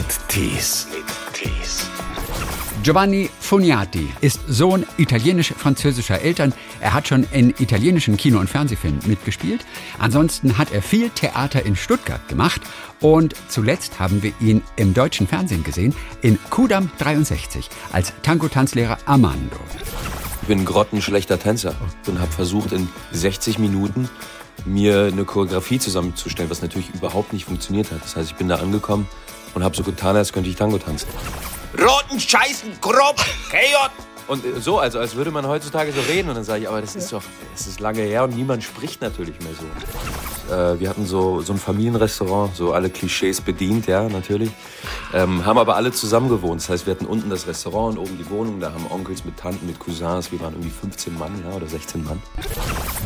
mit Tees. Giovanni Funiati ist Sohn italienisch-französischer Eltern. Er hat schon in italienischen Kino- und Fernsehfilmen mitgespielt. Ansonsten hat er viel Theater in Stuttgart gemacht. Und zuletzt haben wir ihn im deutschen Fernsehen gesehen, in Kudam 63, als Tango-Tanzlehrer Armando. Ich bin ein grottenschlechter Tänzer und habe versucht, in 60 Minuten mir eine Choreografie zusammenzustellen, was natürlich überhaupt nicht funktioniert hat. Das heißt, ich bin da angekommen und habe so getan, als könnte ich Tango tanzen. Roten Scheißen, grob, KJ. Und äh, so, also als würde man heutzutage so reden. Und dann sage ich, aber das ist doch, das ist lange her und niemand spricht natürlich mehr so. Äh, wir hatten so, so ein Familienrestaurant, so alle Klischees bedient, ja, natürlich. Ähm, haben aber alle zusammen gewohnt. Das heißt, wir hatten unten das Restaurant und oben die Wohnung. Da haben Onkels mit Tanten, mit Cousins. Wir waren irgendwie 15 Mann, ja, oder 16 Mann.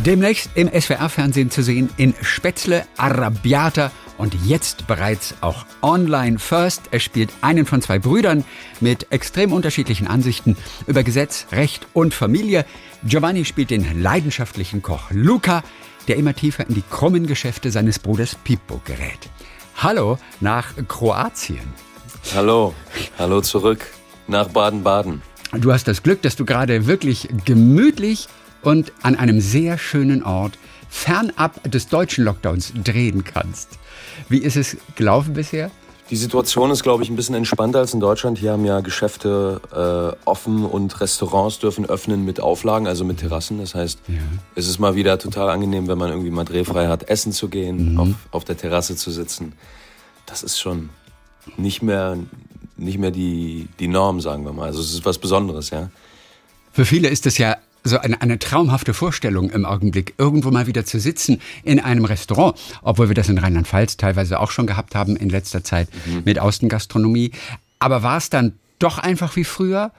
Demnächst im SWR-Fernsehen zu sehen in Spätzle Arrabbiata und jetzt bereits auch online first. Er spielt einen von zwei Brüdern mit extrem unterschiedlichen Ansichten über Gesetz, Recht und Familie. Giovanni spielt den leidenschaftlichen Koch Luca, der immer tiefer in die krummen Geschäfte seines Bruders Pippo gerät. Hallo nach Kroatien. Hallo, hallo zurück nach Baden-Baden. Du hast das Glück, dass du gerade wirklich gemütlich und an einem sehr schönen Ort fernab des deutschen Lockdowns drehen kannst. Wie ist es gelaufen bisher? Die Situation ist, glaube ich, ein bisschen entspannter als in Deutschland. Hier haben ja Geschäfte äh, offen und Restaurants dürfen öffnen mit Auflagen, also mit Terrassen. Das heißt, ja. es ist mal wieder total angenehm, wenn man irgendwie mal drehfrei hat, essen zu gehen, mhm. auf, auf der Terrasse zu sitzen. Das ist schon nicht mehr, nicht mehr die, die Norm, sagen wir mal. Also es ist was Besonderes, ja. Für viele ist es ja so eine, eine traumhafte Vorstellung im Augenblick, irgendwo mal wieder zu sitzen in einem Restaurant, obwohl wir das in Rheinland-Pfalz teilweise auch schon gehabt haben in letzter Zeit mhm. mit Außengastronomie. Aber war es dann doch einfach wie früher?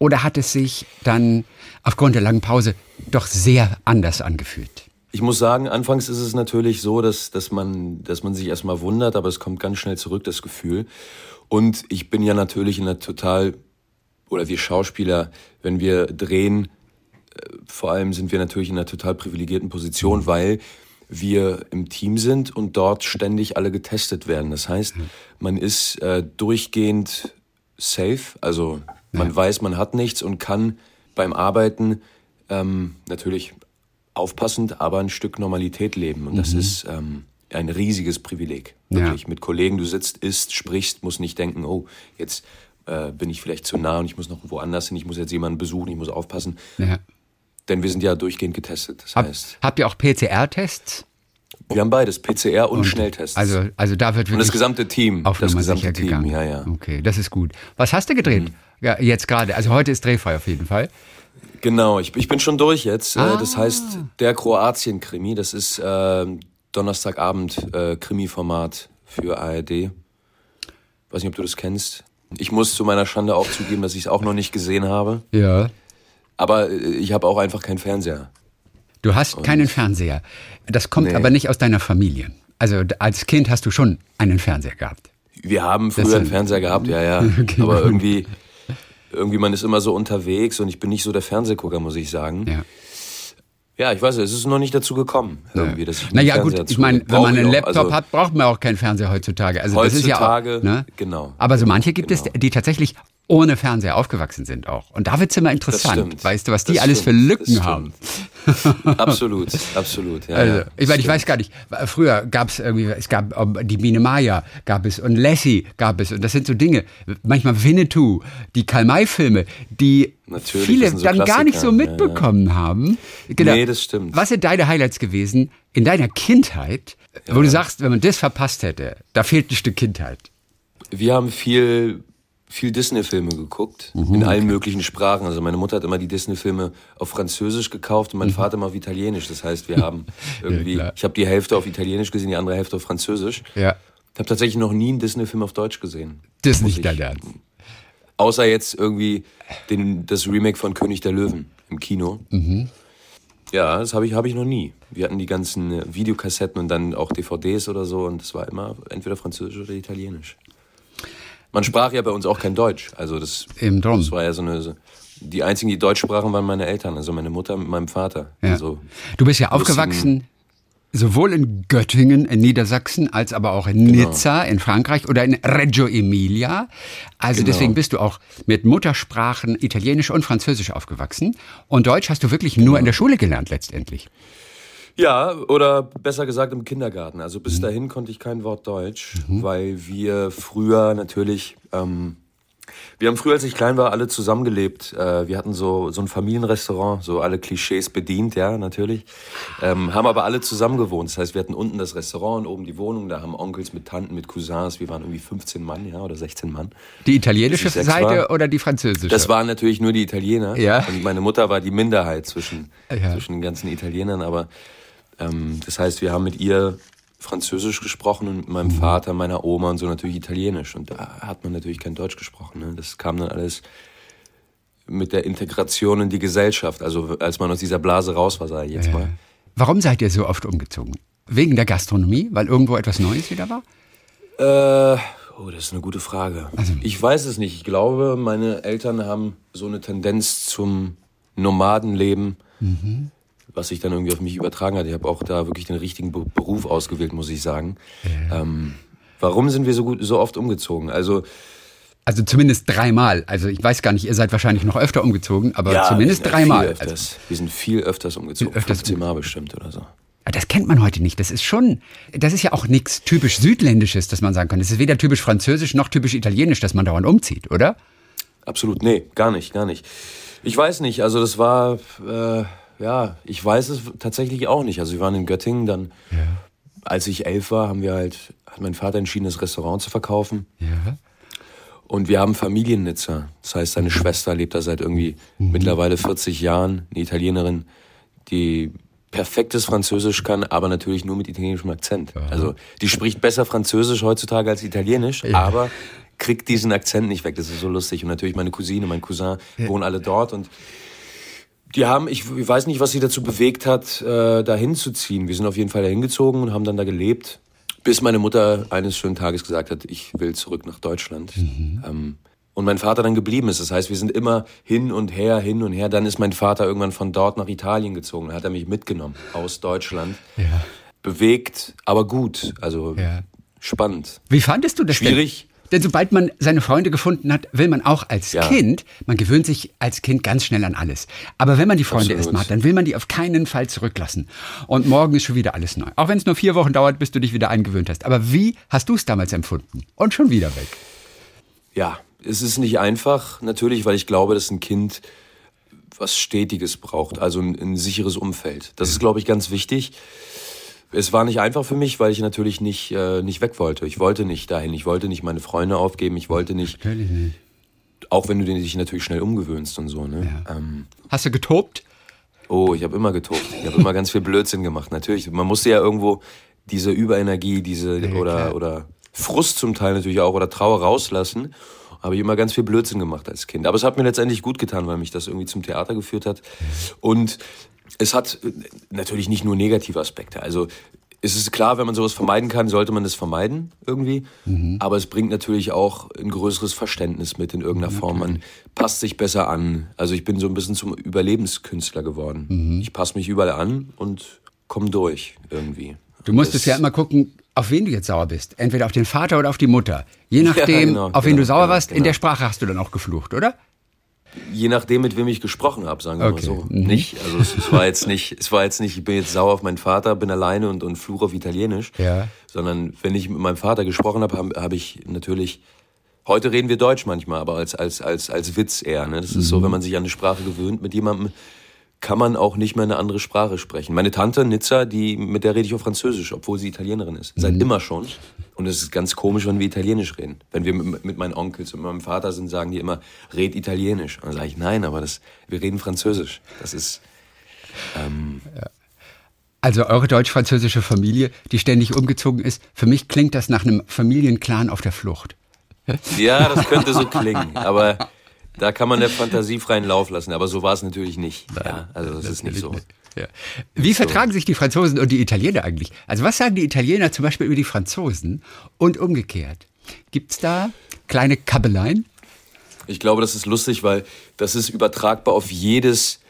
Oder hat es sich dann aufgrund der langen Pause doch sehr anders angefühlt? Ich muss sagen, anfangs ist es natürlich so, dass, dass, man, dass man sich erstmal wundert, aber es kommt ganz schnell zurück, das Gefühl. Und ich bin ja natürlich in einer total, oder wir Schauspieler, wenn wir drehen, vor allem sind wir natürlich in einer total privilegierten Position, weil wir im Team sind und dort ständig alle getestet werden. Das heißt, man ist äh, durchgehend safe, also man ja. weiß, man hat nichts und kann beim Arbeiten ähm, natürlich aufpassend, aber ein Stück Normalität leben. Und das mhm. ist ähm, ein riesiges Privileg. Wirklich. Ja. Mit Kollegen, du sitzt, isst, sprichst, musst nicht denken, oh, jetzt äh, bin ich vielleicht zu nah und ich muss noch woanders hin, ich muss jetzt jemanden besuchen, ich muss aufpassen. Ja. Denn wir sind ja durchgehend getestet. Das Hab, heißt, habt ihr auch PCR-Tests? Wir haben beides, PCR und, und, Schnelltests. Also, also da wird wirklich und das gesamte Team. Auf das gesamte Team, gegangen. ja, ja. Okay, das ist gut. Was hast du gedreht? Mhm. Ja, jetzt gerade. Also heute ist drehfrei auf jeden Fall. Genau, ich, ich bin schon durch jetzt. Äh, ah. Das heißt, der Kroatien-Krimi, das ist äh, Donnerstagabend äh, Krimi-Format für ARD. Weiß nicht, ob du das kennst. Ich muss zu meiner Schande auch zugeben, dass ich es auch noch nicht gesehen habe. Ja. Aber äh, ich habe auch einfach keinen Fernseher. Du hast Und keinen Fernseher. Das kommt nee. aber nicht aus deiner Familie. Also als Kind hast du schon einen Fernseher gehabt. Wir haben früher einen Fernseher gehabt, ja, ja. Okay. Aber irgendwie, irgendwie, man ist immer so unterwegs und ich bin nicht so der Fernsehgucker, muss ich sagen. Ja. Ja, ich weiß es ist noch nicht dazu gekommen, irgendwie, dass ich Naja, gut, ich meine, wenn man einen Laptop also, hat, braucht man auch keinen Fernseher heutzutage. Also heutzutage, das ist ja auch, ne? genau. Aber so manche gibt genau. es, die tatsächlich ohne Fernseher aufgewachsen sind auch. Und da wird's immer interessant. Weißt du, was die das alles stimmt, für Lücken haben? absolut, absolut. Ja, also, ich meine, ich weiß gar nicht. Früher gab es irgendwie, es gab die Biene Maya gab es und Lassie gab es und das sind so Dinge. Manchmal Winnetou, die Karl-May-Filme, die Natürlich, viele so dann Klassiker. gar nicht so mitbekommen ja, ja. haben. Genau. Nee, das stimmt. Was sind deine Highlights gewesen in deiner Kindheit, wo du sagst, wenn man das verpasst hätte, da fehlt ein Stück Kindheit? Wir haben viel viel Disney-Filme geguckt, mhm. in allen möglichen Sprachen. Also meine Mutter hat immer die Disney-Filme auf Französisch gekauft und mein mhm. Vater immer auf Italienisch. Das heißt, wir haben irgendwie, ja, ich habe die Hälfte auf Italienisch gesehen, die andere Hälfte auf Französisch. Ja. Ich habe tatsächlich noch nie einen Disney-Film auf Deutsch gesehen. Das ist nicht dein Ernst. Außer jetzt irgendwie den, das Remake von König der Löwen im Kino. Mhm. Ja, das habe ich, hab ich noch nie. Wir hatten die ganzen Videokassetten und dann auch DVDs oder so und das war immer entweder Französisch oder Italienisch. Man sprach ja bei uns auch kein Deutsch. Also das, Eben drum. das war ja so eine. So, die einzigen, die Deutsch sprachen, waren meine Eltern, also meine Mutter mit meinem Vater. Ja. Also, du bist ja aufgewachsen sowohl in Göttingen in Niedersachsen als aber auch in Genau. Nizza in Frankreich oder in Reggio Emilia. Also Genau. deswegen bist du auch mit Muttersprachen Italienisch und Französisch aufgewachsen. Und Deutsch hast du wirklich nur Genau. in der Schule gelernt letztendlich. Ja, oder besser gesagt im Kindergarten. Also Mhm. bis dahin konnte ich kein Wort Deutsch, weil wir früher natürlich, ähm, wir haben früher, als ich klein war, alle zusammengelebt. Äh, wir hatten so, so ein Familienrestaurant, so alle Klischees bedient, ja, natürlich. Ähm, haben aber alle zusammen gewohnt. Das heißt, wir hatten unten das Restaurant und oben die Wohnung. Da haben Onkels mit Tanten, mit Cousins. Wir waren irgendwie 15 Mann, ja, oder 16 Mann. Die italienische Seite war. oder die französische? Das waren natürlich nur die Italiener. Ja. Und meine Mutter war die Minderheit zwischen, Ja. zwischen den ganzen Italienern. Aber ähm, das heißt, wir haben mit ihr Französisch gesprochen und mit meinem Mhm. Vater, meiner Oma und so natürlich Italienisch. Und da hat man natürlich kein Deutsch gesprochen. Ne? Das kam dann alles mit der Integration in die Gesellschaft. Also als man aus dieser Blase raus war, sage ich jetzt mal. Warum seid ihr so oft umgezogen? Wegen der Gastronomie? Weil irgendwo etwas Neues wieder war? Äh, oh, das ist eine gute Frage. Also ich weiß es nicht. Ich glaube, meine Eltern haben so eine Tendenz zum Nomadenleben, Mhm. Was sich dann irgendwie auf mich übertragen hat. Ich habe auch da wirklich den richtigen Be- Beruf ausgewählt, muss ich sagen. Ähm, warum sind wir so gut, so oft umgezogen? Also Also zumindest dreimal. Also ich weiß gar nicht, ihr seid wahrscheinlich noch öfter umgezogen, aber zumindest wir sind dreimal. Also, wir sind viel öfters umgezogen. Viel öfters 15 Mal bestimmt oder so. Ja, Das kennt man heute nicht. Das ist schon, das ist ja auch nichts typisch Südländisches, dass man sagen kann. Es ist weder typisch Französisch noch typisch Italienisch, dass man dauernd umzieht, oder? Absolut, nee, gar nicht, gar nicht. Ich weiß nicht, also das war, äh, ja, ich weiß es tatsächlich auch nicht. Also wir waren in Göttingen, dann, als ich elf war, haben wir halt, hat mein Vater entschieden, das Restaurant zu verkaufen. Ja. Und wir haben Familiennitzer. Das heißt, seine Schwester lebt da seit irgendwie mittlerweile 40 Jahren, eine Italienerin, die perfektes Französisch kann, aber natürlich nur mit italienischem Akzent. Also die spricht besser Französisch heutzutage als Italienisch, aber kriegt diesen Akzent nicht weg. Das ist so lustig. Und natürlich meine Cousine, mein Cousin wohnen alle dort und die haben, ich, ich weiß nicht, was sie dazu bewegt hat, äh, da hinzuziehen. Wir sind auf jeden Fall da hingezogen und haben dann da gelebt, bis meine Mutter eines schönen Tages gesagt hat, ich will zurück nach Deutschland. Ähm, und mein Vater dann geblieben ist. Das heißt, wir sind immer hin und her, hin und her. Dann ist mein Vater irgendwann von dort nach Italien gezogen. Dann hat er mich mitgenommen aus Deutschland. Ja. Bewegt, aber gut. Also Ja. spannend. Wie fandest du das Schwierig. denn? Denn sobald man seine Freunde gefunden hat, will man auch als Ja. Kind, man gewöhnt sich als Kind ganz schnell an alles. Aber wenn man die Freunde erstmal hat, dann will man die auf keinen Fall zurücklassen. Und morgen ist schon wieder alles neu. Auch wenn es nur vier Wochen dauert, bis du dich wieder eingewöhnt hast. Aber wie hast du es damals empfunden? Und schon wieder weg. Ja, es ist nicht einfach, natürlich, weil ich glaube, dass ein Kind was Stetiges braucht, also ein, ein sicheres Umfeld. Das ist, glaube ich, ganz wichtig. Es war nicht einfach für mich, weil ich natürlich nicht, äh, nicht weg wollte. Ich wollte nicht dahin. Ich wollte nicht meine Freunde aufgeben. Ich wollte nicht, Natürlich nicht. auch wenn du dich natürlich schnell umgewöhnst und so. Ne? Ähm, Hast du getobt? Oh, ich habe immer getobt. Ich habe immer ganz viel Blödsinn gemacht. Natürlich, man musste ja irgendwo diese Überenergie, diese oder klar. oder Frust zum Teil natürlich auch oder Trauer rauslassen. Habe ich immer ganz viel Blödsinn gemacht als Kind. Aber es hat mir letztendlich gut getan, weil mich das irgendwie zum Theater geführt hat. Und es hat äh, natürlich nicht nur negative Aspekte. Also es ist klar, wenn man sowas vermeiden kann, sollte man das vermeiden irgendwie. Aber es bringt natürlich auch ein größeres Verständnis mit in irgendeiner Form. Man passt sich besser an. Also ich bin so ein bisschen zum Überlebenskünstler geworden. Ich passe mich überall an und komme durch irgendwie. Du musstest ja immer gucken, auf wen du jetzt sauer bist. Entweder auf den Vater oder auf die Mutter. Je nachdem, genau, auf wen genau, du sauer genau, warst, in genau. der Sprache hast du dann auch geflucht, oder? Je nachdem, mit wem ich gesprochen habe, sagen wir Okay. mal so. Mhm. Nicht, also es, es war jetzt nicht, es war jetzt nicht, ich bin jetzt sauer auf meinen Vater, bin alleine und, und fluche auf Italienisch. Ja. Sondern wenn ich mit meinem Vater gesprochen habe, habe hab ich natürlich, heute reden wir Deutsch manchmal, aber als, als, als, als Witz eher. Ne? Das ist Mhm. so, wenn man sich an eine Sprache gewöhnt mit jemandem, kann man auch nicht mehr eine andere Sprache sprechen. Meine Tante Nizza, die, mit der rede ich auf Französisch, obwohl sie Italienerin ist. Seit Mhm. immer schon. Und es ist ganz komisch, wenn wir Italienisch reden. Wenn wir mit, mit meinen Onkels und meinem Vater sind, sagen die immer, red Italienisch. Und dann sage ich, nein, aber das, wir reden Französisch. Das ist, Also eure deutsch-französische Familie, die ständig umgezogen ist, für mich klingt das nach einem Familienclan auf der Flucht. ja, das könnte so klingen. Aber da kann man der Fantasie freien Lauf lassen. Aber so war es natürlich nicht. Ja, also das ist nicht so. Ja. Wie vertragen sich die Franzosen und die Italiener eigentlich? Also was sagen die Italiener zum Beispiel über die Franzosen und umgekehrt? Gibt's da kleine Kabeleien? Ich glaube, das ist lustig, weil das ist übertragbar auf jedes,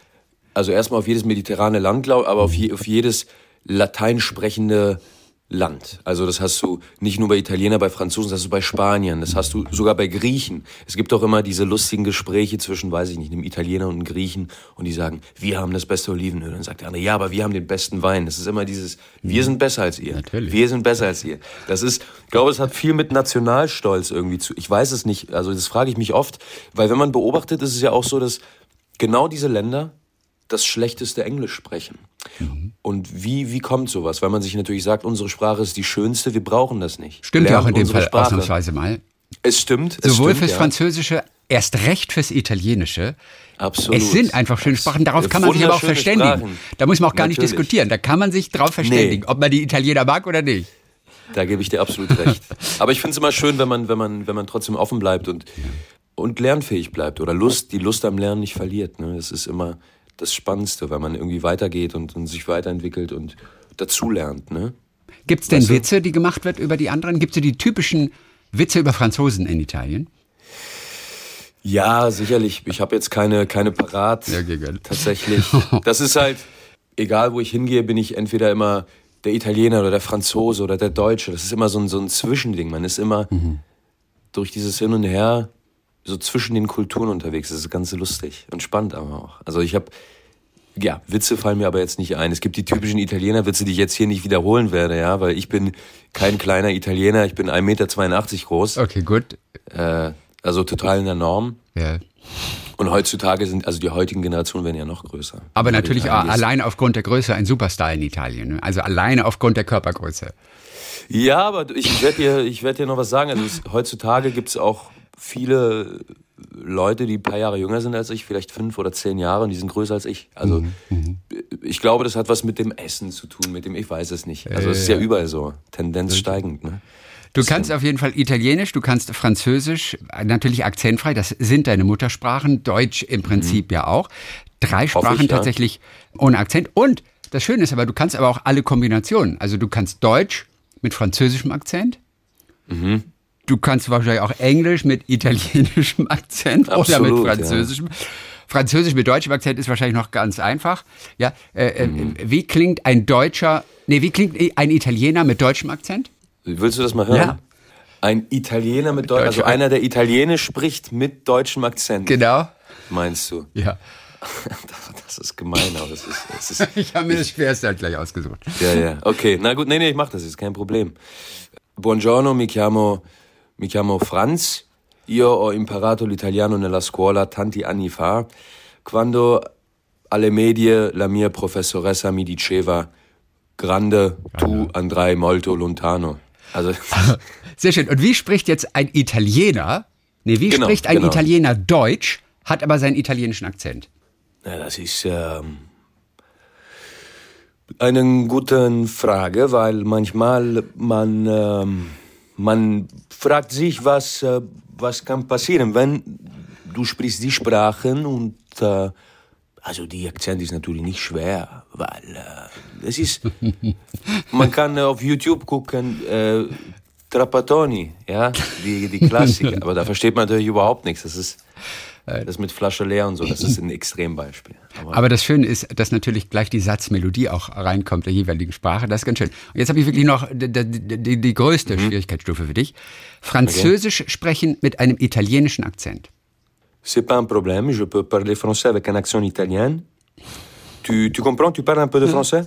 also erstmal auf jedes mediterrane Land, glaub, aber auf, je, auf jedes latein sprechende Land. Also das hast du nicht nur bei Italienern, bei Franzosen, das hast du bei Spaniern, das hast du sogar bei Griechen. Es gibt auch immer diese lustigen Gespräche zwischen, weiß ich nicht, einem Italiener und einem Griechen und die sagen, wir haben das beste Olivenöl. Und dann sagt der andere, ja, aber wir haben den besten Wein. Das ist immer dieses, wir sind besser als ihr. Natürlich. Wir sind besser als ihr. Das ist, ich glaube, es hat viel mit Nationalstolz irgendwie zu. Ich weiß es nicht, also das frage ich mich oft, weil wenn man beobachtet, ist es ja auch so, dass genau diese Länder das schlechteste Englisch sprechen. Mhm. Und wie, wie kommt sowas? Weil man sich natürlich sagt, unsere Sprache ist die schönste, wir brauchen das nicht. Stimmt ja Lernt auch in dem Fall Sprache. ausnahmsweise mal. Es stimmt. Es Sowohl stimmt, fürs ja. Französische, erst recht fürs Italienische. Absolut. Es sind einfach schöne Sprachen, darauf kann man sich aber auch verständigen. Sprachen. Da muss man auch gar nicht Natürlich. diskutieren. Da kann man sich drauf verständigen, ob man die Italiener mag oder nicht. Da gebe ich dir absolut recht. Aber ich finde es immer schön, wenn man, wenn man, wenn man trotzdem offen bleibt und, und lernfähig bleibt oder Lust, die Lust am Lernen nicht verliert. Ne? Das ist immer das Spannendste, wenn man irgendwie weitergeht und, und sich weiterentwickelt und dazulernt. Ne? Gibt es denn Weißt du- Witze, die gemacht wird über die anderen? Gibt es die typischen Witze über Franzosen in Italien? Ja, sicherlich. Ich habe jetzt keine, keine parat. Ja, gern. Tatsächlich. Das ist halt, egal wo ich hingehe, bin ich entweder immer der Italiener oder der Franzose oder der Deutsche. Das ist immer so ein, so ein Zwischending. Man ist immer durch dieses Hin und Her so zwischen den Kulturen unterwegs. Das ist ganz lustig und spannend aber auch. Also ich habe, ja, Witze fallen mir aber jetzt nicht ein. Es gibt die typischen Italiener-Witze, die ich jetzt hier nicht wiederholen werde, ja, weil ich bin kein kleiner Italiener. Ich bin 1,82 Meter groß. Okay, gut. Äh, also total in der Norm. Ja. Und heutzutage sind, also die heutigen Generationen werden ja noch größer. Aber natürlich allein aufgrund der Größe ein Superstar in Italien. ne? Also alleine aufgrund der Körpergröße. Ja, aber ich werde dir, ich werd dir noch was sagen. Also es, heutzutage gibt es auch viele Leute, die ein paar Jahre jünger sind als ich, vielleicht fünf oder zehn Jahre und die sind größer als ich. Also ich glaube, das hat was mit dem Essen zu tun, mit dem, ich weiß es nicht. Also es ist ja überall so, Tendenz steigend. Ne? Du kannst auf jeden Fall Italienisch, du kannst Französisch, natürlich akzentfrei, das sind deine Muttersprachen, Deutsch im Prinzip ja auch. Drei Sprachen Mhm. ich, ja. tatsächlich ohne Akzent. Und das Schöne ist aber, du kannst aber auch alle Kombinationen. Also du kannst Deutsch mit französischem Akzent. Mhm. Du kannst wahrscheinlich auch Englisch mit italienischem Akzent oder Absolut, mit ja. französischem. Französisch mit deutschem Akzent ist wahrscheinlich noch ganz einfach. Ja, äh, äh, Mhm. wie klingt ein Deutscher, nee, wie klingt ein Italiener mit deutschem Akzent? Willst du das mal hören? Ja. Ein Italiener mit Deutsch, also Deutscher- einer, der Italienisch spricht mit deutschem Akzent, Genau. meinst du? Ja. Das ist gemein, aber das ist, das ist Ich habe mir das Schwerste halt gleich ausgesucht. Ja, ja, ok. Na gut, nee, nee, ich mach das, ist kein Problem. Buongiorno, mi chiamo, mi chiamo Franz. Io ho imparato l'italiano nella scuola tanti anni fa, quando alle medie la mia professoressa mi diceva grande, tu andrai molto lontano. Also, Sehr schön. Und wie spricht jetzt ein Italiener? Nee, wie Genau, spricht ein genau. Italiener Deutsch, hat aber seinen italienischen Akzent? Ja, das ist ähm, eine gute Frage, weil manchmal man, ähm, man fragt sich, was, äh, was kann passieren, wenn du sprichst die Sprachen und äh, also die Akzent ist natürlich nicht schwer, weil äh, es ist, man kann äh, auf YouTube gucken, äh, Trapattoni, ja, die, die Klassiker, aber da versteht man natürlich überhaupt nichts, das ist das mit Flasche leer und so, das ist ein Extrembeispiel. Aber, Aber das Schöne ist, dass natürlich gleich die Satzmelodie auch reinkommt der jeweiligen Sprache. Das ist ganz schön. Und jetzt habe ich wirklich noch die, die, die, größte Mhm. Schwierigkeitsstufe für dich. Französisch sprechen mit einem italienischen Akzent. C'est pas un problème, je peux parler français avec un accent italien. Tu, tu comprends, tu parles un peu de français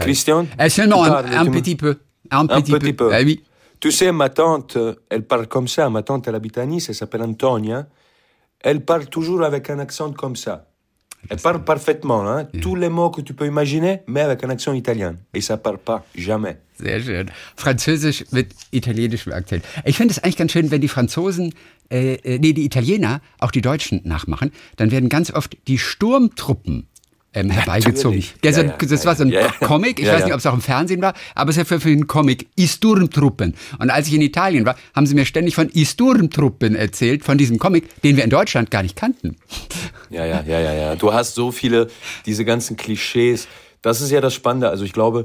Christian Euh, seulement un, un petit peu. Un, Un petit, petit peu. Ah oui. Tu sais, ma tante, elle parle comme ça. Ma tante, elle habite à Nice, elle s'appelle Antonia. Elle parle toujours avec un accent comme ça. Elle parle parfaitement, hein, tous les mots que tu peux imaginer, mais avec un accent italien. Et ça part pas, jamais. Sehr schön. Französisch mit italienischem Akzent. Ich finde es eigentlich ganz schön, wenn die Franzosen, äh, äh, nee, die Italiener auch die Deutschen nachmachen, dann werden ganz oft die Sturmtruppen ähm, herbeigezogen. natürlich. Ja, Ja, das war so ein ja. Comic, ich weiß nicht, ob es auch im Fernsehen war, aber es ja für, für einen Comic, I Sturmtruppen. Und als ich in Italien war, haben sie mir ständig von I Sturmtruppen erzählt, von diesem Comic, den wir in Deutschland gar nicht kannten. Ja, ja, ja, ja, ja. Du hast so viele, diese ganzen Klischees. Das ist ja das Spannende. Also ich glaube,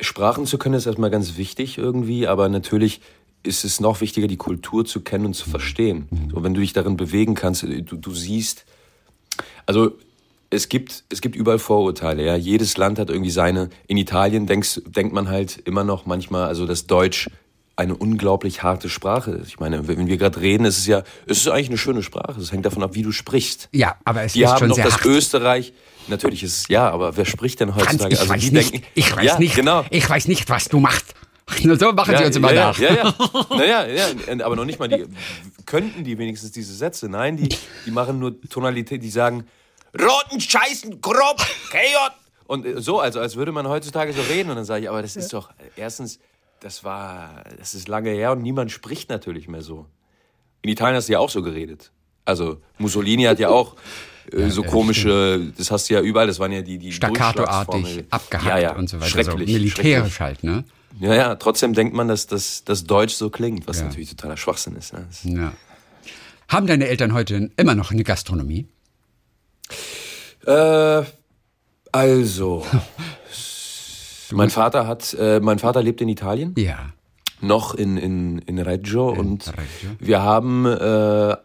Sprachen zu können ist erstmal ganz wichtig irgendwie, aber natürlich ist es noch wichtiger, die Kultur zu kennen und zu verstehen. So, wenn du dich darin bewegen kannst, du, du siehst, also es gibt, es gibt überall Vorurteile, ja. Jedes Land hat irgendwie seine. In Italien denkst, denkt man halt immer noch manchmal, also das Deutsch eine unglaublich harte Sprache ist. Ich meine, wenn wir gerade reden, ist es ja, es ist eigentlich eine schöne Sprache. Es hängt davon ab, wie du sprichst. Ja, aber es Die ist haben schon noch sehr das hart. Österreich. Natürlich ist es, ja, aber wer spricht denn heutzutage? ich also weiß nicht, denken, ich weiß ja, nicht, genau. ich weiß nicht, was du machst. Nur so machen sie uns immer ja, nach. Ja, ja, naja, ja, aber noch nicht mal die, könnten die wenigstens diese Sätze. Nein, die, die machen nur Tonalität, die sagen, Roten Scheißen, grob, KJ. und äh, so, also als würde man heutzutage so reden. Und dann sage ich, aber das ist doch, erstens, das war, das ist lange her und niemand spricht natürlich mehr so. In Italien hast du ja auch so geredet. Also Mussolini hat ja auch äh, so komische, das hast du ja überall, das waren ja die, die Staccatoartig abgehackt ja, ja, und so weiter. So Schrecklich, militärisch halt, ne? Ja, ja, trotzdem denkt man, dass das dass Deutsch so klingt, was Ja. natürlich totaler Schwachsinn ist. Ne? Ja. Haben deine Eltern heute immer noch eine Gastronomie? Äh, also, mein Vater hat, äh, mein Vater lebt in Italien, Ja. noch in, in, in Reggio und Reggio. wir haben äh,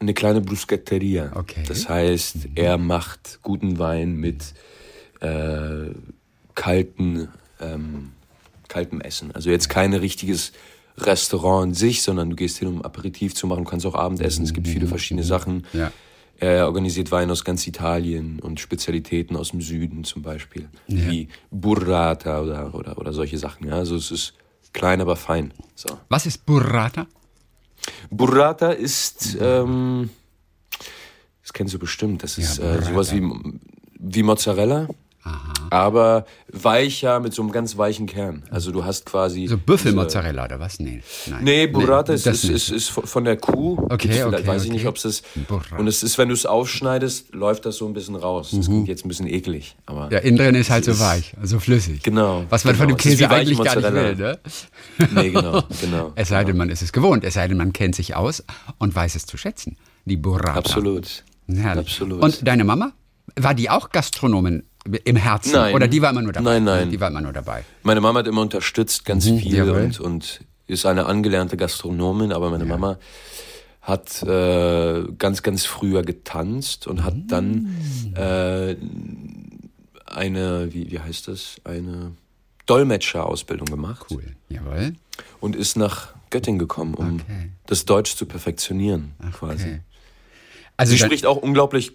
eine kleine Bruschetteria. Okay. Das heißt, er macht guten Wein mit äh, kalten, ähm, kaltem Essen. Also jetzt kein richtiges Restaurant in sich, sondern du gehst hin, um Aperitif zu machen, du kannst auch Abendessen. Es gibt viele verschiedene Sachen. Ja. Er organisiert Wein aus ganz Italien und Spezialitäten aus dem Süden zum Beispiel, wie Burrata oder, oder, oder solche Sachen. Ja? Also es ist klein, aber fein. So. Was ist Burrata? Burrata ist, ähm, das kennst du bestimmt, das ist Ja, äh, sowas wie, wie Mozzarella, aber weicher mit so einem ganz weichen Kern. Also du hast quasi... So Büffelmozzarella oder was? Nee. Nein. Nee, Burrata ist, das ist, nicht. ist, ist von der Kuh. Okay, Gibt's okay, Weiß ich okay. nicht, ob es ist. Burrata. Und es ist, wenn du es aufschneidest, läuft das so ein bisschen raus. Das klingt jetzt ein bisschen eklig. Aber Ja, innen drin ist halt so ist- weich, so flüssig. Genau, Was man von dem genau. Ist Käse eigentlich gar nicht will, ne? nee, genau, genau. Es sei denn, man ist es gewohnt, es sei denn, man kennt sich aus und weiß es zu schätzen. Die Burrata. Absolut. Herrlich. Absolut. Und deine Mama? War die auch Gastronomin im Herzen? Nein. Oder die war immer nur dabei? Nein, nein. Die war immer nur dabei. Meine Mama hat immer unterstützt, ganz viel Mhm, jawohl. und, und ist eine angelernte Gastronomin, aber meine Mama hat äh, ganz, ganz früher getanzt und hat dann Mm. äh, eine, wie, wie heißt das, eine Dolmetscherausbildung gemacht Cool. Jawohl. und ist nach Göttingen gekommen, um Okay. das Deutsch zu perfektionieren, quasi. Okay. Also Sie dann- spricht auch unglaublich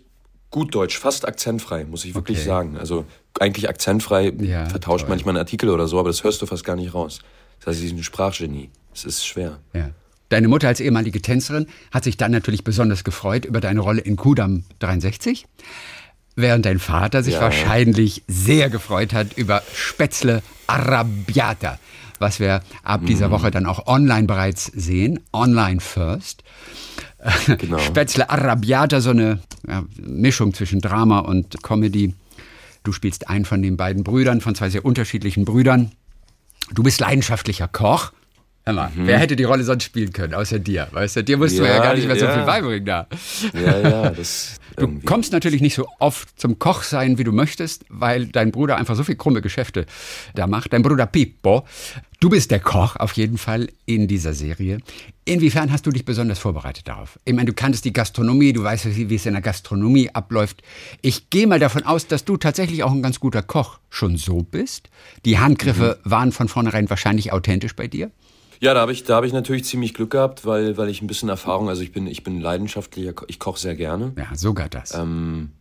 gut Deutsch, fast akzentfrei, muss ich wirklich Okay. sagen. Also eigentlich akzentfrei, Ja, vertauscht toll. manchmal einen Artikel oder so, aber das hörst du fast gar nicht raus. Das heißt, sie ist ein Sprachgenie. Es ist schwer. Ja. Deine Mutter als ehemalige Tänzerin hat sich dann natürlich besonders gefreut über deine Rolle in Kudam 63, während dein Vater sich Ja. wahrscheinlich sehr gefreut hat über Spätzle Arrabbiata, was wir ab dieser Mhm. Woche dann auch online bereits sehen, online first. Genau. Spätzle Arrabbiata, so eine ja, Mischung zwischen Drama und Comedy. Du spielst einen von den beiden Brüdern, von zwei sehr unterschiedlichen Brüdern. Du bist leidenschaftlicher Koch. Hör mal, wer hätte die Rolle sonst spielen können, außer dir? Weißt du, dir musst du ja Mhm. Ja, gar nicht mehr so ja. viel beibringen da. Ja, ja, das Du irgendwie. kommst natürlich nicht so oft zum Koch sein, wie du möchtest, weil dein Bruder einfach so viel krumme Geschäfte da macht. Dein Bruder Pippo. Du bist der Koch auf jeden Fall in dieser Serie. Inwiefern hast du dich besonders vorbereitet darauf? Ich meine, du kanntest die Gastronomie, du weißt, wie wie es in der Gastronomie abläuft. Ich gehe mal davon aus, dass du tatsächlich auch ein ganz guter Koch schon so bist. Die Handgriffe Mhm. waren von vornherein wahrscheinlich authentisch bei dir. Ja, da habe ich, da habe ich natürlich ziemlich Glück gehabt, weil, weil ich ein bisschen Erfahrung, also ich bin, ich bin leidenschaftlicher, ich koche sehr gerne, Ja, sogar das. Ähm,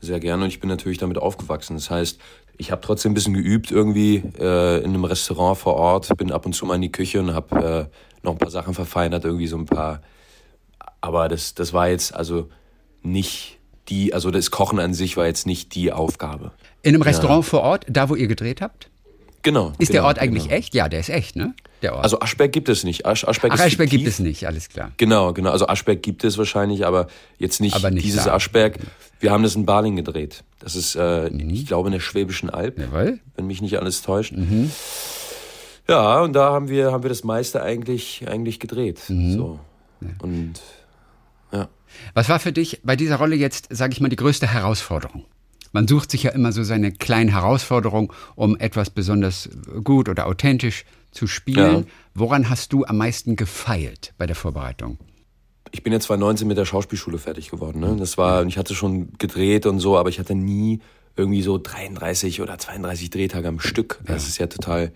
sehr gerne und ich bin natürlich damit aufgewachsen. Das heißt, ich habe trotzdem ein bisschen geübt irgendwie äh, in einem Restaurant vor Ort, bin ab und zu mal in die Küche und habe äh, noch ein paar Sachen verfeinert, irgendwie so ein paar. Aber das, das war jetzt also nicht die, also das Kochen an sich war jetzt nicht die Aufgabe. in einem Restaurant vor Ort, da wo ihr gedreht habt? Genau. Ist der genau, Ort eigentlich genau. echt? Ja, der ist echt, ne? Der Ort. Also Aschberg gibt es nicht. Asch, Aschberg Ach, ist Eisberg gibt es nicht, alles klar. Genau, genau. Also Aschberg gibt es wahrscheinlich, aber jetzt nicht, Aber nicht dieses da. Aschberg. Wir haben das in Baling gedreht. Das ist, äh, Mhm. ich glaube, in der Schwäbischen Alb, Jawohl. wenn mich nicht alles täuscht. Mhm. Ja, und da haben wir, haben wir das meiste eigentlich, eigentlich gedreht. Mhm. So. Und ja. Was war für dich bei dieser Rolle jetzt, sage ich mal, die größte Herausforderung? Man sucht sich ja immer so seine kleinen Herausforderungen, um etwas besonders gut oder authentisch zu spielen. Ja. Woran hast du am meisten gefeilt bei der Vorbereitung? ich bin ja 2019 mit der Schauspielschule fertig geworden. Ne? Das war, ich hatte schon gedreht und so, aber ich hatte nie irgendwie so 33 oder 32 Drehtage am Stück. Das ist ja total.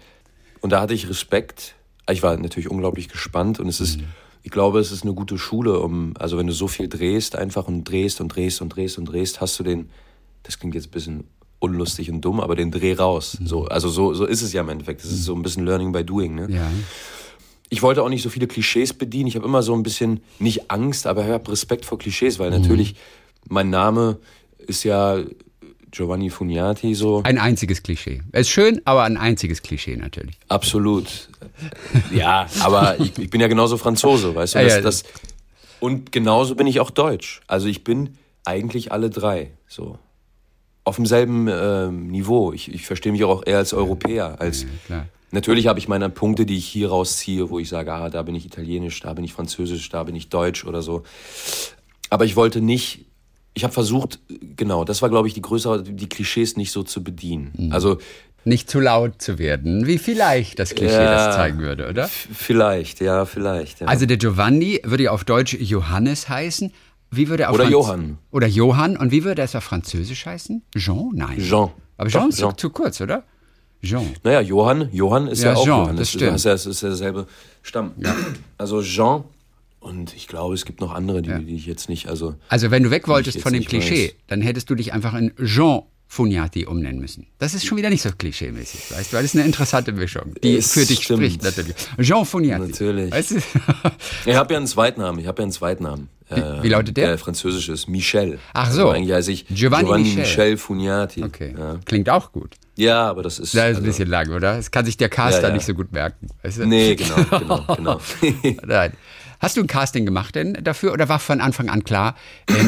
Und da hatte ich Respekt. Ich war natürlich unglaublich gespannt und es ist, Mhm. ich glaube, es ist eine gute Schule, um, also wenn du so viel drehst, einfach und drehst und drehst und drehst und drehst, hast du den, das klingt jetzt ein bisschen unlustig und dumm, aber den Dreh raus. Mhm. So, also so, so ist es ja im Endeffekt. Das ist so ein bisschen Learning by Doing. Ne? Ja. ich wollte auch nicht so viele Klischees bedienen. Ich habe immer so ein bisschen, nicht Angst, aber ich habe Respekt vor Klischees, weil natürlich mein Name ist ja Giovanni Funiati so. Ein einziges Klischee. Es ist schön, aber ein einziges Klischee natürlich. Absolut. Ja, aber ich, ich bin ja genauso Franzose, weißt du? Ja, Das, ja. das, und genauso bin ich auch Deutsch. Also ich bin eigentlich alle drei so. Auf demselben ähm, Niveau. Ich, ich verstehe mich auch eher als Europäer. Als, klar. Natürlich habe ich meine Punkte, die ich hier rausziehe, wo ich sage, ah, da bin ich Italienisch, da bin ich Französisch, da bin ich Deutsch oder so. Aber ich wollte nicht, ich habe versucht, genau, das war, glaube ich, die größere, die Klischees nicht so zu bedienen. Mhm. Also Nicht zu laut zu werden, wie vielleicht das Klischee Ja. das zeigen würde, oder? vielleicht, ja, vielleicht. Ja. Also der Giovanni würde ja auf Deutsch Johannes heißen. Wie würde er auf Oder Franz- Johann. Oder Johann. Und wie würde es auf Französisch heißen? Jean? Nein. Jean. Aber Jean Doch, ist Jean. zu kurz, oder? Jean. Naja, Johann, Johann ist Ja, ja, auch Jean, Johann. das ist, stimmt. ist ja, es ist ja derselbe Stamm. Also Jean und ich glaube, es gibt noch andere, die, die ich jetzt nicht, also Also wenn du weg wolltest von dem Klischee, weiß. dann hättest du dich einfach in Jean Funiati umnennen müssen. Das ist schon wieder nicht so klischee-mäßig, weißt du? weil Das ist eine interessante Mischung, die Es für dich stimmt. spricht natürlich. Jean Funiati. Natürlich. Weißt du? ich habe ja einen Zweitnamen, ich habe ja einen Zweitnamen. Äh, wie lautet der? Der französisch ist Michel. Ach so. Also eigentlich heiße ich Giovanni Giovanni, Michel. Michel. Funiati. Okay, Ja. klingt auch gut. ja, aber das ist Das ist ein also- bisschen lang, oder? Das kann sich der Caster Ja, ja. nicht so gut merken. Weißt du? Nee, genau, genau, genau. Nein. Hast du ein Casting gemacht denn dafür oder war von Anfang an klar,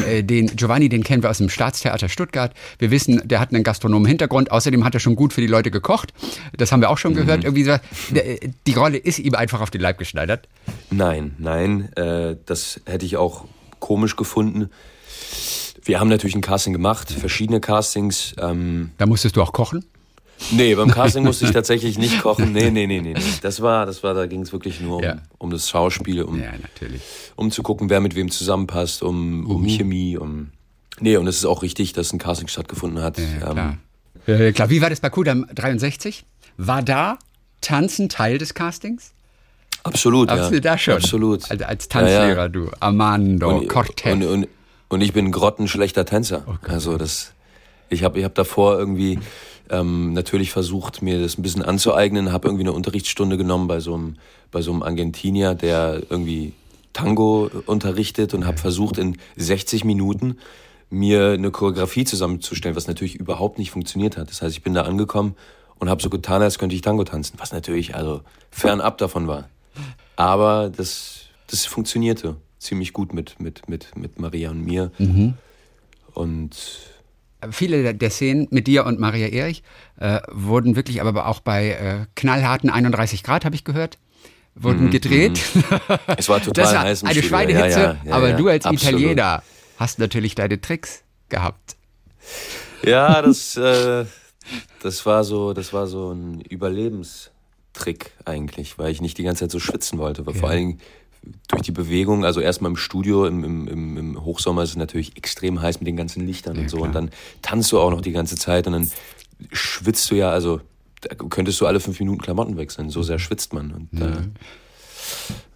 äh, den Giovanni, den kennen wir aus dem Staatstheater Stuttgart. Wir wissen, der hat einen gastronomen Hintergrund. Außerdem hat er schon gut für die Leute gekocht. Das haben wir auch schon Mhm. gehört. Irgendwie so, die Rolle ist ihm einfach auf den Leib geschneidert. Nein, nein, äh, das hätte ich auch komisch gefunden. Wir haben natürlich ein Casting gemacht, verschiedene Castings. Ähm, Da musstest du auch kochen. Nee, beim Casting musste ich tatsächlich nicht kochen. Nee, nee, nee, nee. nee. Das war, das war, da ging es wirklich nur um, Ja. um das Schauspiel, um, Ja, um zu gucken, wer mit wem zusammenpasst, um, um Chemie, um. Nee, und es ist auch richtig, dass ein Casting stattgefunden hat. Ja, Ähm, klar. Äh, klar. Wie war das bei Kudam 63? War da Tanzen Teil des Castings? absolut, ja. Hast du da schon? Absolut. Als, als Tanzlehrer, du. Armando und, Cortez. und, und, und ich bin grottenschlechter Tänzer. also das, ich habe ich hab davor irgendwie ähm, natürlich versucht, mir das ein bisschen anzueignen, habe irgendwie eine Unterrichtsstunde genommen bei so einem, bei so einem Argentinier, der irgendwie Tango unterrichtet und habe versucht in 60 Minuten mir eine Choreografie zusammenzustellen, was natürlich überhaupt nicht funktioniert hat. Das heißt, ich bin da angekommen und habe so getan, als könnte ich Tango tanzen, was natürlich also fernab davon war. Aber das, das funktionierte ziemlich gut mit, mit, mit, mit Maria und mir. Und Viele der- Szenen mit dir und Maria Erich äh, wurden wirklich, aber auch bei äh, knallharten 31 Grad, habe ich gehört, wurden gedreht. es war total war heiß im eine Studio. Schweinehitze, Ja, ja, ja, aber du als absolut. Italiener hast natürlich deine Tricks gehabt. Ja, das, äh, das war so, das war so ein Überlebenstrick eigentlich, weil ich nicht die ganze Zeit so schwitzen wollte. Weil Vor allen Dingen durch die Bewegung, also erstmal im Studio, im, im, im, Hochsommer ist es natürlich extrem heiß mit den ganzen Lichtern und so. Und dann tanzt du auch noch die ganze Zeit und dann schwitzt du ja, also da könntest du alle fünf Minuten Klamotten wechseln, so sehr schwitzt man. Und äh,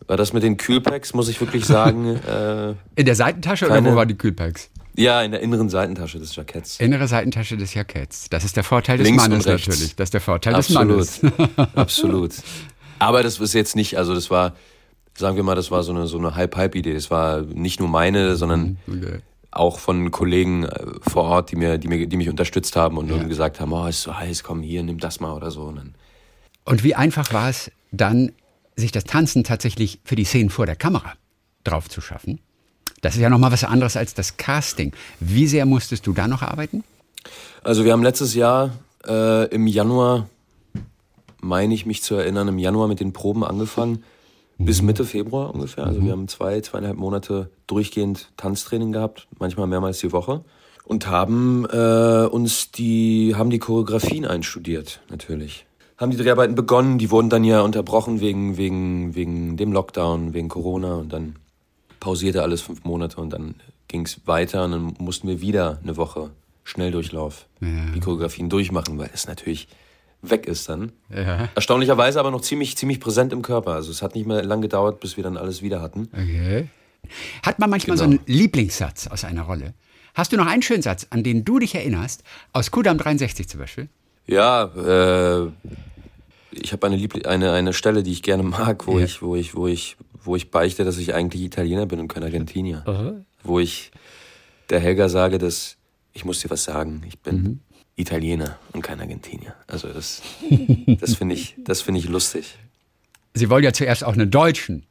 war das mit den Kühlpacks, muss ich wirklich sagen, äh, In der Seitentasche oder Keine- wo waren die Kühlpacks? ja, in der inneren Seitentasche des Jacketts. Innere Seitentasche des Jacketts. Das ist der Vorteil des Links Mannes natürlich. Das ist der Vorteil Absolut. des Mannes. Absolut. Aber das ist jetzt nicht, also das war, sagen wir mal, das war so eine, so eine Halb-Halb-Idee. Das war nicht nur meine, sondern Okay. auch von Kollegen äh, vor Ort, die mir, die mir, die mich unterstützt haben und, und gesagt haben, oh, ist so heiß, komm hier, nimm das mal oder so. Und Und wie einfach war es dann, sich das Tanzen tatsächlich für die Szenen vor der Kamera drauf zu schaffen? Das ist ja nochmal was anderes als das Casting. Wie sehr musstest du da noch arbeiten? also wir haben letztes Jahr äh, im Januar, meine ich mich zu erinnern, im Januar mit den Proben angefangen. Bis Mitte Februar ungefähr. Also wir haben zwei, zweieinhalb Monate durchgehend Tanztraining gehabt, manchmal mehrmals die Woche. Und haben äh, uns die, haben die Choreografien einstudiert, natürlich. Haben die Dreharbeiten begonnen, die wurden dann ja unterbrochen wegen, wegen, wegen dem Lockdown, wegen Corona und dann pausierte alles fünf Monate und dann ging es weiter und dann mussten wir wieder eine Woche Schnelldurchlauf die Choreografien durchmachen, weil es natürlich weg ist dann. Ja. Erstaunlicherweise aber noch ziemlich, ziemlich präsent im Körper. Also es hat nicht mehr lang gedauert, bis wir dann alles wieder hatten. Okay. Hat man manchmal Genau. so einen Lieblingssatz aus einer Rolle? Hast du noch einen schönen Satz, an den du dich erinnerst? Aus Kudam 63 zum Beispiel? Ja, äh, ich habe eine, eine eine Stelle, die ich gerne mag, wo Ja. ich wo ich wo ich wo ich beichte, dass ich eigentlich Italiener bin und kein Argentinier. Wo ich der Helga sage, dass ich muss dir was sagen, ich bin Mhm. Italiener und kein Argentinier. Also das das finde ich das finde ich lustig. Sie wollen ja zuerst auch einen deutschen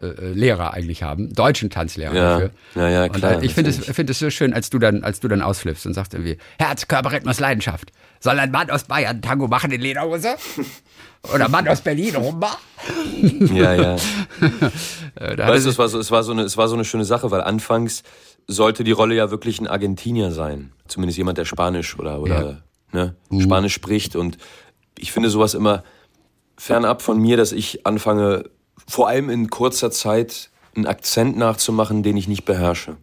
äh, äh, Lehrer eigentlich haben, deutschen Tanzlehrer Ja, dafür. ja, ja, Und, klar, äh, ich finde es, finde es so schön, als du dann, als du dann ausflippst und sagst irgendwie, Herz, Körper, Rhythmus, Leidenschaft. Soll ein Mann aus Bayern Tango machen in Lederhose? Oder Mann aus Berlin Rumba? Ja, ja. Äh, Weißt du, es war, so, es, war so eine, es war so eine schöne Sache, weil anfangs sollte die Rolle ja wirklich ein Argentinier sein. Zumindest jemand, der Spanisch oder, oder ne, Spanisch spricht. Und ich finde sowas immer fernab von mir, dass ich anfange, vor allem in kurzer Zeit einen Akzent nachzumachen, den ich nicht beherrsche.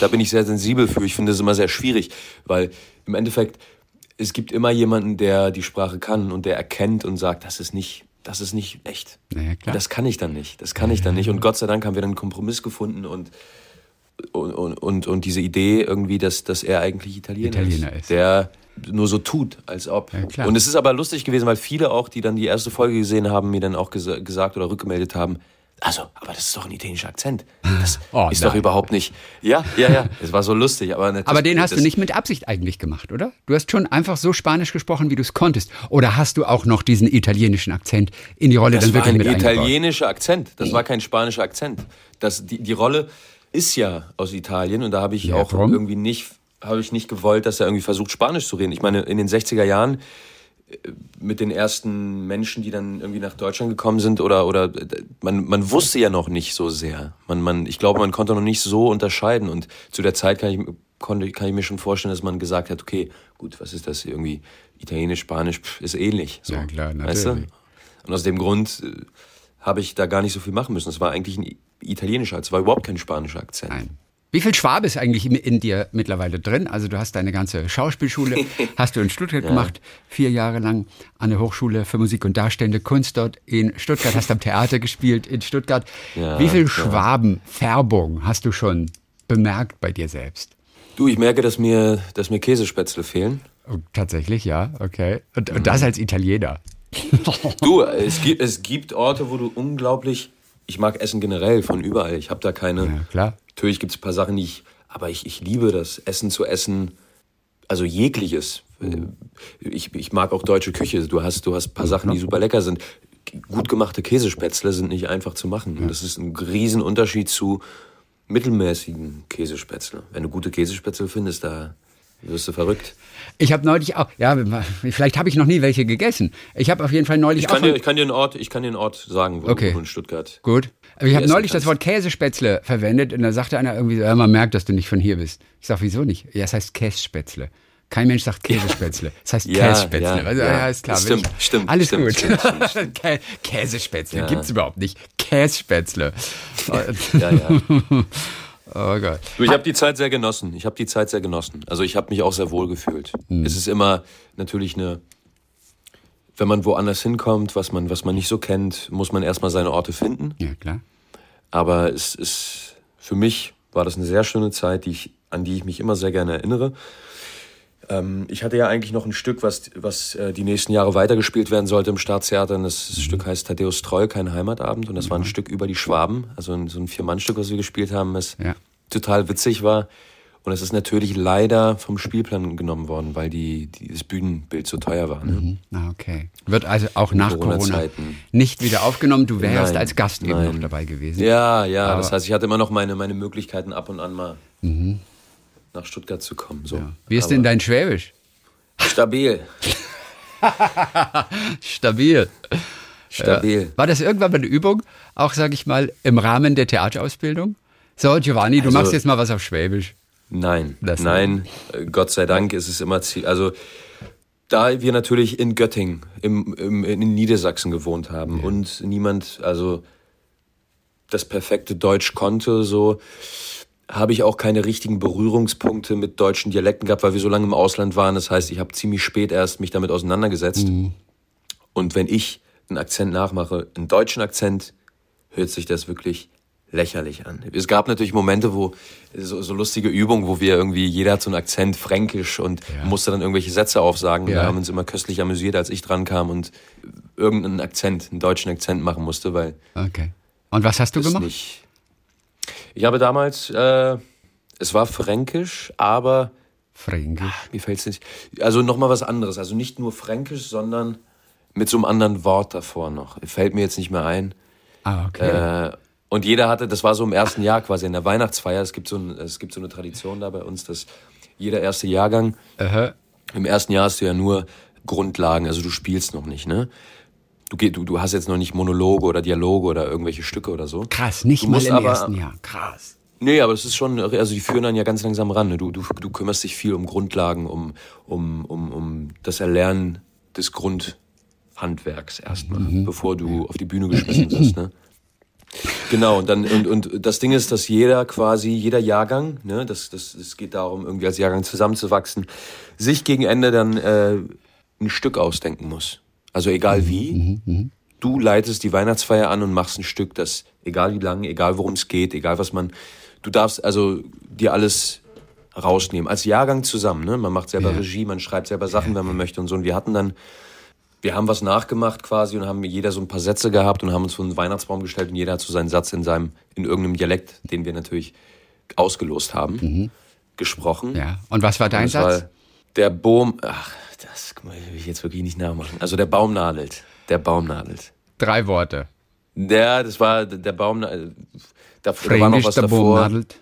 Da bin ich sehr sensibel für. Ich finde es immer sehr schwierig, weil im Endeffekt, es gibt immer jemanden, der die Sprache kann und der erkennt und sagt, das ist nicht, das ist nicht echt. Na ja, klar. Und das kann ich dann nicht. Das kann ich dann nicht. Und Gott sei Dank haben wir dann einen Kompromiss gefunden und und, und, und, diese Idee irgendwie, dass, dass er eigentlich Italiener, Italiener ist. ist, der nur so tut, als ob. Ja, klar. und es ist aber lustig gewesen, weil viele auch, die dann die erste Folge gesehen haben, mir dann auch gesa gesagt oder rückgemeldet haben, also, aber das ist doch ein italienischer Akzent. Das Oh, ist nein. doch überhaupt nicht. Ja, ja, ja. Es war so lustig, aber das, Aber den hast das, du nicht mit Absicht eigentlich gemacht, oder? Du hast schon einfach so Spanisch gesprochen, wie du es konntest. Oder hast du auch noch diesen italienischen Akzent in die Rolle Das dann war wirklich ein mit eingebaut? italienischer Akzent. Das war kein spanischer Akzent. Das, die, die Rolle ist ja aus Italien und da habe ich Ja, auch warum? irgendwie nicht, habe ich nicht gewollt, dass er irgendwie versucht, Spanisch zu reden. Ich meine, in den 60er Jahren äh, mit den ersten Menschen, die dann irgendwie nach Deutschland gekommen sind oder, oder äh, man, man wusste ja noch nicht so sehr. Man, man, ich glaube, man konnte noch nicht so unterscheiden und zu der Zeit kann ich, konnte, kann ich mir schon vorstellen, dass man gesagt hat, okay, gut, was ist das irgendwie? Italienisch, Spanisch, pff, ist ähnlich. So. Ja, klar, Weißt du? natürlich. Und aus dem Grund äh, habe ich da gar nicht so viel machen müssen. Es war eigentlich ein italienischer, es war überhaupt kein spanischer Akzent. Nein. Wie viel Schwabe ist eigentlich in- in dir mittlerweile drin? Also du hast deine ganze Schauspielschule, hast du in Stuttgart gemacht, vier Jahre lang an der Hochschule für Musik und Darstellende Kunst dort in Stuttgart, hast am Theater gespielt in Stuttgart. Ja, Wie viel ja. Schwabenfärbung hast du schon bemerkt bei dir selbst? Du, ich merke, dass mir, dass mir Käsespätzle fehlen. Oh, tatsächlich, ja, okay. Und, und Mhm. das als Italiener. Du, es gibt, es gibt Orte, wo du unglaublich. Ich mag Essen generell von überall. Ich habe da keine. Ja, klar. Natürlich gibt es ein paar Sachen, die ich. Aber ich, ich liebe das, Essen zu essen. Also jegliches. Ich, ich mag auch deutsche Küche. Du hast, du hast ein paar Sachen, die super lecker sind. Gut gemachte Käsespätzle sind nicht einfach zu machen. Und das ist ein Riesenunterschied zu mittelmäßigen Käsespätzle. Wenn du gute Käsespätzle findest, da wirst du verrückt. Ich habe neulich auch, ja, vielleicht habe ich noch nie welche gegessen. Ich habe auf jeden Fall neulich Ich auch kann, von- dir, ich kann dir einen Ort, ich kann dir einen Ort sagen, wo, Okay. du in Stuttgart. Gut. Aber ich habe neulich das kannst. Wort Käsespätzle verwendet und da sagte einer irgendwie, so, ja, man merkt, dass du nicht von hier bist. Ich sag, wieso nicht? Ja, es heißt Kässpätzle. Kein Mensch sagt Käsespätzle. Es heißt Ja, Kässpätzle. ja, also, ja. ja, ist klar. Stimmt, ich- stimmt, Alles stimmt, gut. stimmt, stimmt, Kä Käsespätzle Ja. gibt's überhaupt nicht. Kässpätzle. Ja, ja. oh Gott. Du, ich habe die Zeit sehr genossen. Ich habe die Zeit sehr genossen. Also ich habe mich auch sehr wohl gefühlt. Hm. Es ist immer natürlich eine, wenn man woanders hinkommt, was man, was man nicht so kennt, muss man erstmal seine Orte finden. Ja, klar. Aber es ist, für mich war das eine sehr schöne Zeit, die ich, an die ich mich immer sehr gerne erinnere. Ähm, ich hatte ja eigentlich noch ein Stück, was, was äh, die nächsten Jahre weitergespielt werden sollte im Staatstheater. Und das, das Stück heißt Thaddeus Treu, kein Heimatabend. Und das war ein Stück über die Schwaben. Also ein, so ein Vier-Mann-Stück, was wir gespielt haben, das Ja. total witzig war. Und es ist natürlich leider vom Spielplan genommen worden, weil die, die, das Bühnenbild so teuer war. Ne? Ah, okay. Wird also auch nach Corona nicht wieder aufgenommen. Du wärst Nein, als Gast eben nein. noch dabei gewesen. Ja, ja. das Aber- heißt, ich hatte immer noch meine, meine Möglichkeiten, ab und an mal nach Stuttgart zu kommen. So. Wie ist Aber denn dein Schwäbisch? Stabil. Stabil. Stabil. War das irgendwann mal eine Übung, auch sage ich mal, im Rahmen der Theaterausbildung? So, Giovanni, du Also- machst jetzt mal was auf Schwäbisch. Nein, Das nein, äh, Gott sei Dank ist es immer Ziel. Also da wir natürlich in Göttingen, im, im, in Niedersachsen gewohnt haben und niemand, also das perfekte Deutsch konnte, so habe ich auch keine richtigen Berührungspunkte mit deutschen Dialekten gehabt, weil wir so lange im Ausland waren. Das heißt, ich habe ziemlich spät erst mich damit auseinandergesetzt. Mhm. Und wenn ich einen Akzent nachmache, einen deutschen Akzent, hört sich das wirklich lächerlich an. Es gab natürlich Momente, wo so, so lustige Übungen, wo wir irgendwie jeder hat so einen Akzent fränkisch und ja. musste dann irgendwelche Sätze aufsagen. Ja. Wir haben uns immer köstlich amüsiert, als ich dran kam und irgendeinen Akzent, einen deutschen Akzent machen musste, weil. Okay. Und was hast du gemacht? Nicht, ich habe damals, äh, es war fränkisch, aber. Fränkisch? Ach, mir fällt es nicht. Also nochmal was anderes. Also nicht nur fränkisch, sondern mit so einem anderen Wort davor noch. Fällt mir jetzt nicht mehr ein. Ah, okay. Äh, und jeder hatte, das war so im ersten Jahr quasi in der Weihnachtsfeier. Es gibt so, ein, es gibt so eine Tradition da bei uns, dass jeder erste Jahrgang, Aha. im ersten Jahr hast du ja nur Grundlagen, also du spielst noch nicht, ne? Du, du, du hast jetzt noch nicht Monologe oder Dialoge oder irgendwelche Stücke oder so. Krass, nicht du mal im aber, ersten Jahr. Krass. Nee, aber es ist schon, also die führen dann ja ganz langsam ran. Ne? Du, du, du kümmerst dich viel um Grundlagen, um, um, um, um das Erlernen des Grundhandwerks erstmal, mhm. bevor du auf die Bühne geschmissen wirst. Ne? Genau, und dann, und, und das Ding ist, dass jeder quasi, jeder Jahrgang, ne, das, das, es geht darum, irgendwie als Jahrgang zusammenzuwachsen, sich gegen Ende dann äh, ein Stück ausdenken muss. Also egal wie, mhm, mhm, du leitest die Weihnachtsfeier an und machst ein Stück, das, egal wie lang, egal worum es geht, egal was man, du darfst also dir alles rausnehmen. Als Jahrgang zusammen, ne? Man macht selber ja. Regie, man schreibt selber Sachen, wenn man möchte und so. Und wir hatten dann, wir haben was nachgemacht quasi und haben jeder so ein paar Sätze gehabt und haben uns vor einen Weihnachtsbaum gestellt und jeder hat so seinen Satz in seinem, in irgendeinem Dialekt, den wir natürlich ausgelost haben, mhm. gesprochen. Ja. Und was war dein Satz? War der Boom, ach, das will ich jetzt wirklich nicht nachmachen. Also der Baum nadelt. Der Baum nadelt. Drei Worte. Ja, das war der Baum. Da, da war noch was der davor. Baum nadelt.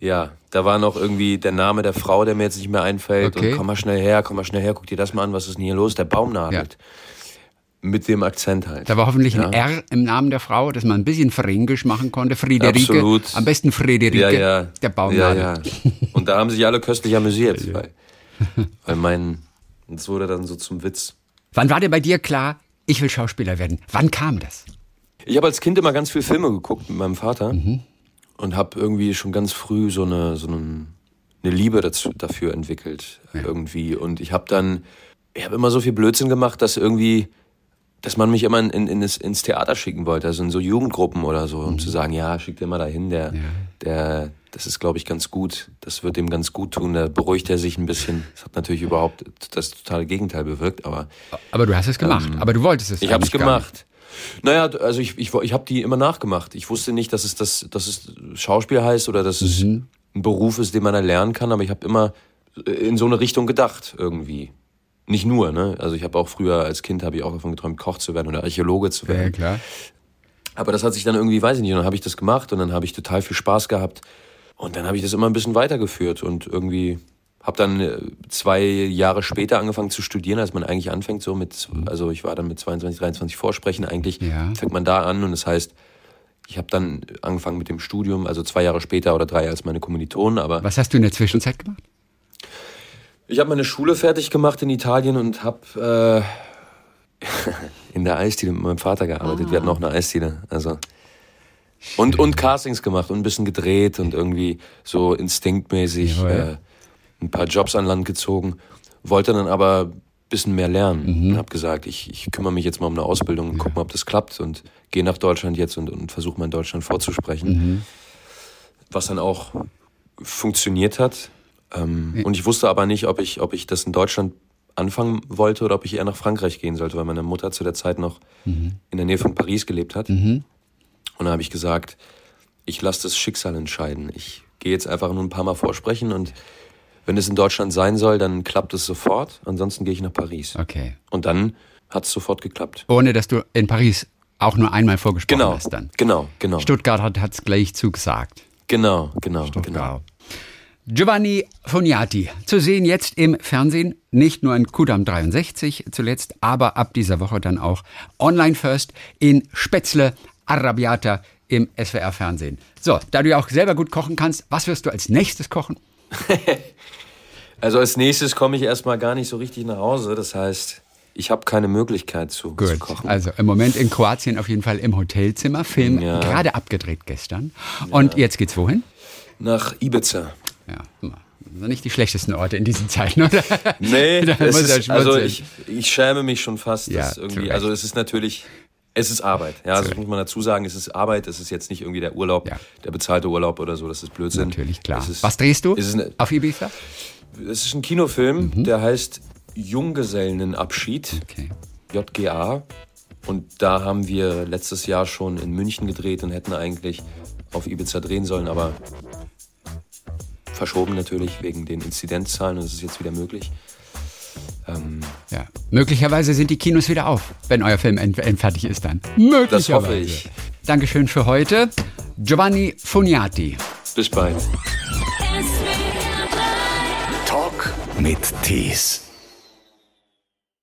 Ja, da war noch irgendwie der Name der Frau, der mir jetzt nicht mehr einfällt. Okay. Und komm mal schnell her, komm mal schnell her, guck dir das mal an, was ist denn hier los? Der Baum nadelt. Ja. Mit dem Akzent halt. Da war hoffentlich ja. ein R im Namen der Frau, dass man ein bisschen fränkisch machen konnte. Friederike. Absolut. Am besten Friederike. Ja, ja. Der Baum ja, nadelt. Ja. Und da haben sich alle köstlich amüsiert. weil, weil mein, das wurde dann so zum Witz. Wann war denn bei dir klar, ich will Schauspieler werden? Wann kam das? Ich habe als Kind immer ganz viel Filme geguckt mit meinem Vater mhm. und habe irgendwie schon ganz früh so eine, so eine, eine Liebe dazu, dafür entwickelt ja. irgendwie. Und ich habe dann, ich habe immer so viel Blödsinn gemacht, dass irgendwie, dass man mich immer in, in, ins, ins Theater schicken wollte, also in so Jugendgruppen oder so, um mhm. zu sagen, ja, schick dir mal dahin, der, ja. der, das ist, glaube ich, ganz gut. Das wird ihm ganz gut tun. Da beruhigt er sich ein bisschen. Das hat natürlich überhaupt das totale Gegenteil bewirkt, aber. Aber du hast es gemacht. Ähm, aber du wolltest es. Ich habe es gemacht. Naja, also ich, ich, ich habe die immer nachgemacht. Ich wusste nicht, dass es das, dass es Schauspiel heißt oder dass mhm. es ein Beruf ist, den man erlernen kann, aber ich habe immer in so eine Richtung gedacht irgendwie. Nicht nur, ne? Also ich habe auch früher als Kind habe ich auch davon geträumt, Koch zu werden oder Archäologe zu werden. Ja, klar. Aber das hat sich dann irgendwie, weiß ich nicht, und dann habe ich das gemacht und dann habe ich total viel Spaß gehabt und dann habe ich das immer ein bisschen weitergeführt und irgendwie habe dann äh, zwei Jahre später angefangen zu studieren, als man eigentlich anfängt, so mit, also ich war dann mit 22, 23 Vorsprechen, eigentlich ja. fängt man da an und das heißt, ich habe dann angefangen mit dem Studium, also zwei Jahre später oder drei als meine Kommilitonen, aber... Was hast du in der Zwischenzeit gemacht? Ich habe meine Schule fertig gemacht in Italien und habe äh, in der Eisdiele mit meinem Vater gearbeitet. Ah. Wir hatten auch eine Eisdiele, also... Und, und Castings gemacht und ein bisschen gedreht und irgendwie so instinktmäßig äh, ein paar Jobs an Land gezogen. Wollte dann aber ein bisschen mehr lernen mhm. und habe gesagt, ich, ich kümmere mich jetzt mal um eine Ausbildung und ja. guck mal, ob das klappt und gehe nach Deutschland jetzt und, und versuche mal in Deutschland vorzusprechen. Mhm. Was dann auch funktioniert hat. Ähm, ja. Und ich wusste aber nicht, ob ich, ob ich das in Deutschland anfangen wollte oder ob ich eher nach Frankreich gehen sollte, weil meine Mutter zu der Zeit noch mhm. in der Nähe von Paris gelebt hat. Mhm. Und da habe ich gesagt, ich lasse das Schicksal entscheiden. Ich gehe jetzt einfach nur ein paar Mal vorsprechen und wenn es in Deutschland sein soll, dann klappt es sofort. Ansonsten gehe ich nach Paris. Okay. Und dann hat es sofort geklappt. Ohne dass du in Paris auch nur einmal vorgesprochen genau, hast dann. Genau, genau. Stuttgart hat es gleich zugesagt. Genau, genau, Stuttgart. genau. Giovanni Foniati, zu sehen jetzt im Fernsehen, nicht nur in Kudam 63 zuletzt, aber ab dieser Woche dann auch online first in Spätzle Arrabbiata im SWR-Fernsehen. So, da du ja auch selber gut kochen kannst, was wirst du als nächstes kochen? also als nächstes komme ich erstmal gar nicht so richtig nach Hause. Das heißt, ich habe keine Möglichkeit zu, zu kochen. also im Moment in Kroatien auf jeden Fall im Hotelzimmer, Film Ja. gerade abgedreht gestern. Und jetzt geht's wohin? Nach Ibiza. Ja, also nicht die schlechtesten Orte in diesen Zeiten, oder? Nee, Da ist, also ich, ich schäme mich schon fast. Ja, irgendwie, also es ist natürlich, es ist Arbeit. Ja, also das muss man dazu sagen, es ist Arbeit, es ist jetzt nicht irgendwie der Urlaub, Ja. der bezahlte Urlaub oder so, das ist Blödsinn. Natürlich, klar. Ist, Was drehst du ist, eine, auf Ibiza? es ist ein Kinofilm, Mhm. der heißt Junggesellenabschied, Okay. JGA. Und da haben wir letztes Jahr schon in München gedreht und hätten eigentlich auf Ibiza drehen sollen, aber verschoben natürlich wegen den Inzidenzzahlen und es ist jetzt wieder möglich. Ähm, Ja. Möglicherweise sind die Kinos wieder auf, wenn euer Film end end fertig ist dann. Möglicherweise. Das hoffe ich. Dankeschön für heute. Giovanni Funiati. bis bald. SWR 3 Talk mit Tees.